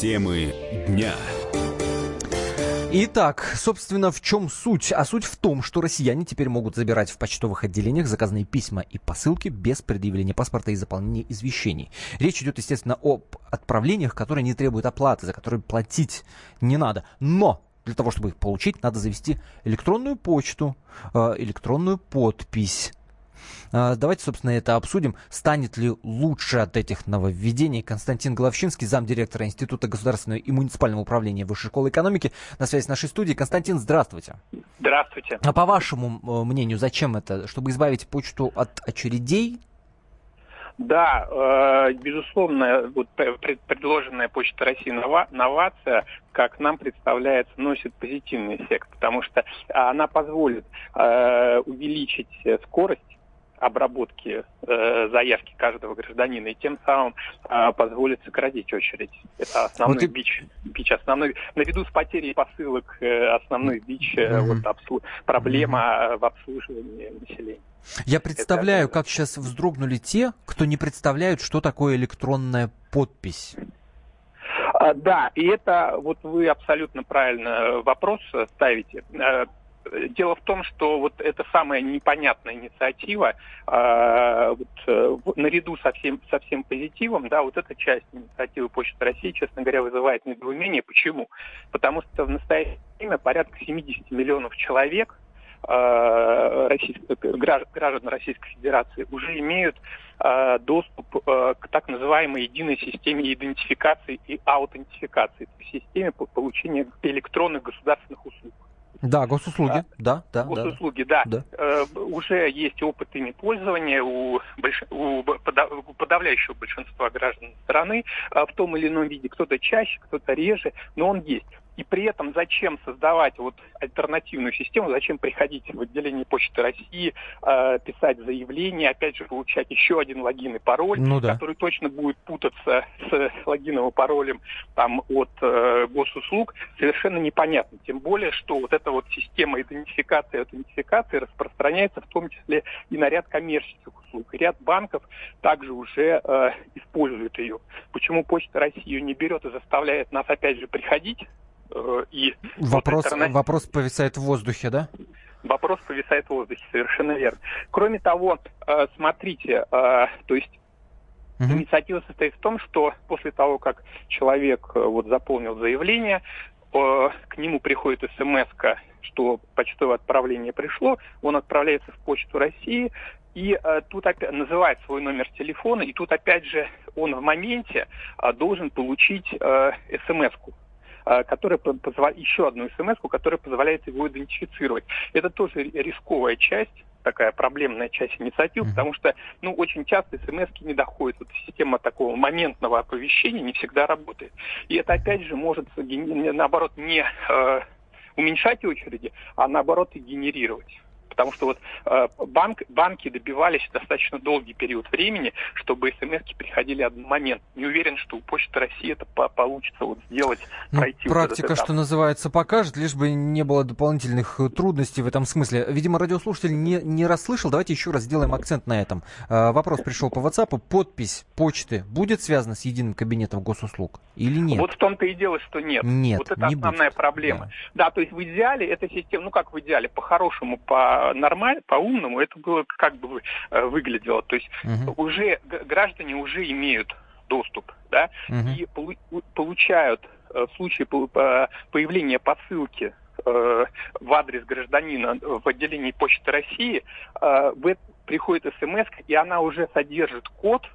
Темы дня. Итак, собственно, в чем суть? А суть в том, что россияне теперь могут забирать в почтовых отделениях заказанные письма и посылки без предъявления паспорта и заполнения извещений. Речь идет, естественно, об отправлениях, которые не требуют оплаты, за которые платить не надо. Но для того, чтобы их получить, надо завести электронную почту, э, электронную подпись давайте, собственно, это обсудим. Станет ли лучше от этих нововведений? Константин Головчинский, замдиректора Института государственного и муниципального управления Высшей школы экономики, на связи с нашей студией. Константин, здравствуйте. Здравствуйте. А по вашему э, мнению, зачем это? Чтобы избавить почту от очередей? Да, э, безусловно, вот предложенная Почта России новация, как нам представляется, носит позитивный эффект, потому что она позволит э, увеличить скорость обработки э, заявки каждого гражданина и тем самым э, позволит сократить очередь. Это основной вот и... бич, бич основной наряду с потерей посылок э, основной бич э, угу. вот обслу... проблема в обслуживании населения. Я представляю, Это... как сейчас вздрогнули те, кто не представляют, что такое электронная подпись. А, да, и это вот вы абсолютно правильно вопрос ставите. Дело в том, что вот эта самая непонятная инициатива, э, вот, э, наряду со всем, со всем позитивом, да, вот эта часть инициативы Почты России, честно говоря, вызывает недоумение. Почему? Потому что в настоящее время порядка 70 миллионов человек э, граждан Российской Федерации уже имеют э, доступ к так называемой единой системе идентификации и аутентификации, то есть системе получения электронных государственных услуг. Да, госуслуги, а, да, да. Госуслуги, да. да. Э, уже есть опыт ими пользования у, больш... у подавляющего большинства граждан страны э, в том или ином виде. Кто-то чаще, кто-то реже, но он есть. И при этом зачем создавать вот альтернативную систему, зачем приходить в отделение Почты России, э, писать заявление, опять же получать еще один логин и пароль, ну, да. который точно будет путаться с логином и паролем там, от э, госуслуг, совершенно непонятно. Тем более, что вот эта вот система идентификации и аутентификации распространяется в том числе и на ряд коммерческих услуг. И ряд банков также уже э, используют ее. Почему Почта России ее не берет и заставляет нас опять же приходить и вопрос, интернет... вопрос повисает в воздухе, да? Вопрос повисает в воздухе, совершенно верно. Кроме того, э, смотрите, э, то есть Угу. Инициатива состоит в том, что после того, как человек вот заполнил заявление, к нему приходит смс что почтовое отправление пришло, он отправляется в Почту России, и э, тут опять называет свой номер телефона, и тут опять же он в моменте э, должен получить э, смс-ку Э, которая позволяет, еще одну смс, которая позволяет его идентифицировать. Это тоже рисковая часть такая проблемная часть инициатив, mm-hmm. потому что, ну, очень часто смс не доходят. Вот система такого моментного оповещения не всегда работает. И это, опять же, может, наоборот, не э, уменьшать очереди, а наоборот и генерировать потому что вот э, банк, банки добивались достаточно долгий период времени, чтобы смс приходили момент. Не уверен, что у Почты России это по получится вот сделать, ну, пройти. Практика, вот что называется, покажет, лишь бы не было дополнительных трудностей в этом смысле. Видимо, радиослушатель не, не расслышал. Давайте еще раз сделаем акцент на этом. Э, вопрос пришел по WhatsApp. Подпись почты будет связана с единым кабинетом госуслуг или нет? Вот в том-то и дело, что нет. Нет, Вот это не основная будет. проблема. Да. да, то есть в идеале эта система, ну как в идеале, по-хорошему, по нормально, по-умному, это было как бы э, выглядело. То есть угу. уже граждане уже имеют доступ, да, угу. и получают э, в случае появления посылки э, в адрес гражданина в отделении Почты России, приходит смс, и она уже содержит код,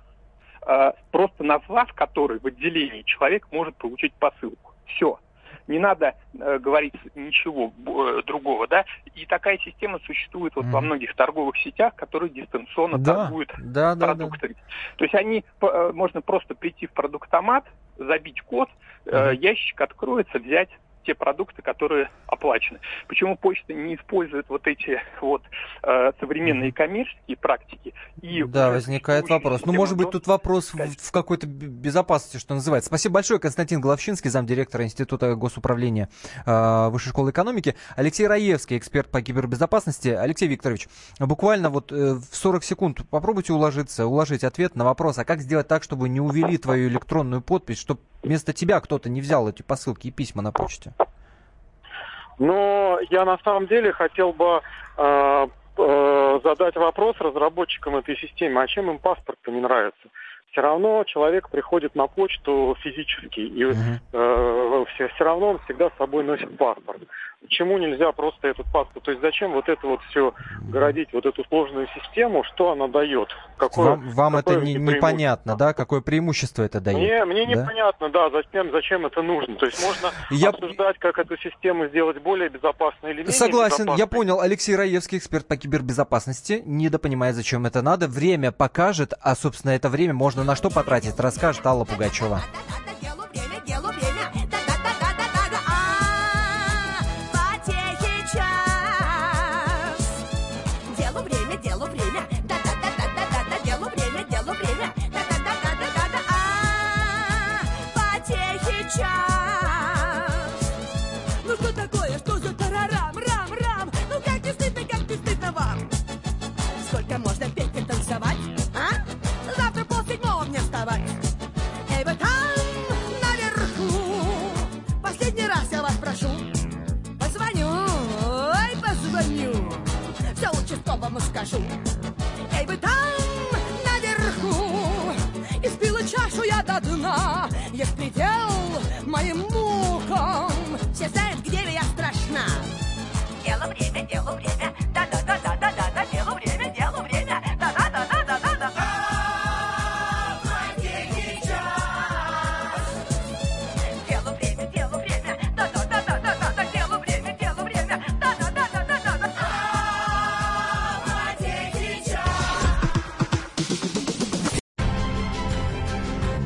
просто назвав который в отделении человек может получить посылку. Все не надо э, говорить ничего э, другого, да, и такая система существует вот mm. во многих торговых сетях, которые дистанционно да, торгуют да, продуктами. Да, да. То есть они, э, можно просто прийти в продуктомат, забить код, э, ящик откроется, взять те продукты, которые оплачены. Почему почта не использует вот эти вот э, современные коммерческие практики? И да, возникает вопрос. Ну, может быть, тут вопрос в, в какой-то безопасности, что называется. Спасибо большое, Константин Головчинский, замдиректора Института госуправления э, Высшей школы экономики. Алексей Раевский, эксперт по кибербезопасности. Алексей Викторович, буквально вот э, в 40 секунд попробуйте уложиться, уложить ответ на вопрос, а как сделать так, чтобы не увели твою электронную подпись, чтобы вместо тебя кто-то не взял эти посылки и письма на почте? Но я на самом деле хотел бы э, э, задать вопрос разработчикам этой системы, а чем им паспорт-то не нравится? Все равно человек приходит на почту физически, и uh-huh. э, все, все равно он всегда с собой носит паспорт. Почему нельзя просто этот паспорт? То есть зачем вот это вот все городить, вот эту сложную систему, что она дает? Какое, вам вам какое это не, непонятно, да? Какое преимущество это дает? Мне, мне да? непонятно, да, зачем, зачем это нужно. То есть можно я... обсуждать, как эту систему сделать более безопасной или менее Согласен, я понял. Алексей Раевский, эксперт по кибербезопасности, недопонимает, зачем это надо. Время покажет, а, собственно, это время можно на что потратить, расскажет Алла Пугачева. вам до дна. Есть предел моим мукам. Все знают, где я страшна. Дело время, дело время, да-да-да-да-да-да,